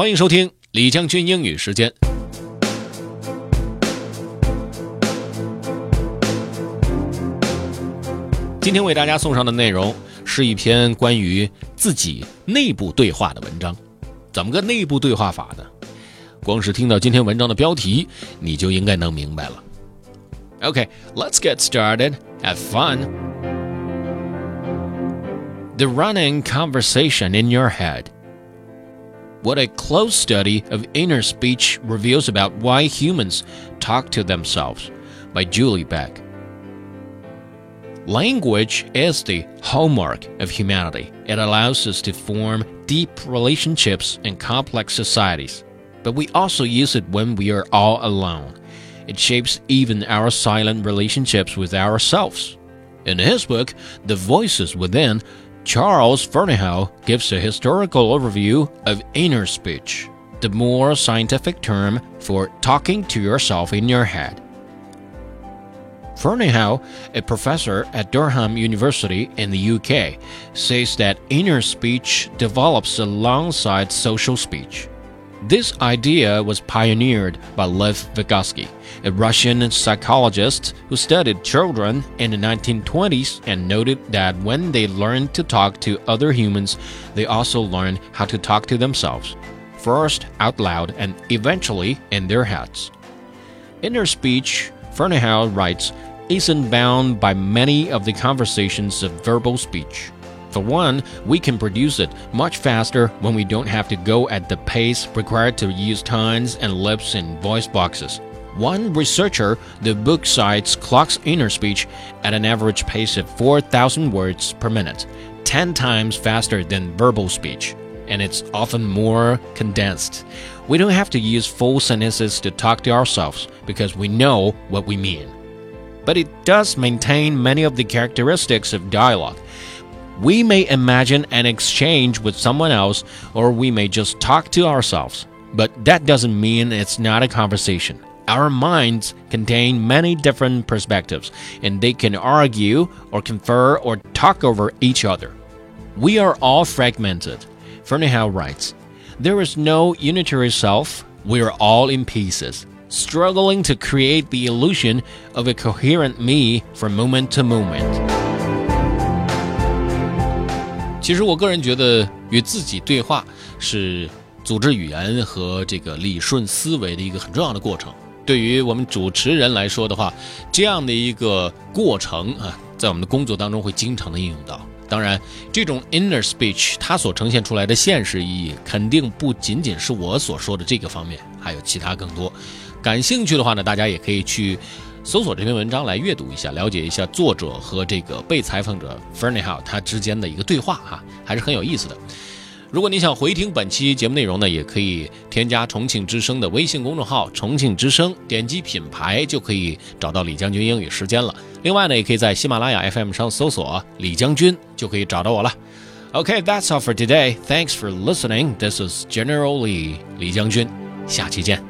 欢迎收听李将军英语时间。今天为大家送上的内容是一篇关于自己内部对话的文章。怎么个内部对话法呢？光是听到今天文章的标题，你就应该能明白了。OK，let's get started. Have fun. The running conversation in your head. What a close study of inner speech reveals about why humans talk to themselves by Julie Beck. Language is the hallmark of humanity. It allows us to form deep relationships in complex societies. But we also use it when we are all alone. It shapes even our silent relationships with ourselves. In his book, The Voices Within, Charles Fernyhough gives a historical overview of inner speech, the more scientific term for talking to yourself in your head. Fernyhough, a professor at Durham University in the UK, says that inner speech develops alongside social speech. This idea was pioneered by Lev Vygotsky, a Russian psychologist who studied children in the 1920s and noted that when they learned to talk to other humans, they also learned how to talk to themselves, first out loud and eventually in their heads. Inner speech, Fernyhough writes, isn't bound by many of the conversations of verbal speech. For one, we can produce it much faster when we don't have to go at the pace required to use tongues and lips and voice boxes. One researcher, the book cites clocks inner speech at an average pace of 4,000 words per minute, 10 times faster than verbal speech, and it's often more condensed. We don't have to use full sentences to talk to ourselves because we know what we mean but it does maintain many of the characteristics of dialogue. We may imagine an exchange with someone else, or we may just talk to ourselves, but that doesn't mean it's not a conversation. Our minds contain many different perspectives, and they can argue or confer or talk over each other. We are all fragmented. Fernyhough writes, There is no unitary self, we are all in pieces struggling to create the illusion of a coherent me from moment to moment. 其实我个人觉得，与自己对话是组织语言和这个理顺思维的一个很重要的过程。对于我们主持人来说的话，这样的一个过程啊，在我们的工作当中会经常的应用到。当然，这种 inner speech 它所呈现出来的现实意义，肯定不仅仅是我所说的这个方面，还有其他更多。感兴趣的话呢，大家也可以去搜索这篇文章来阅读一下，了解一下作者和这个被采访者 Fernyhough 他之间的一个对话哈，还是很有意思的。如果你想回听本期节目内容呢，也可以添加重庆之声的微信公众号“重庆之声”，点击品牌就可以找到李将军英语时间了。另外呢，也可以在喜马拉雅 FM 上搜索“李将军”就可以找到我了。OK，that's all for today. Thanks for listening. This is General Lee 李将军，下期见。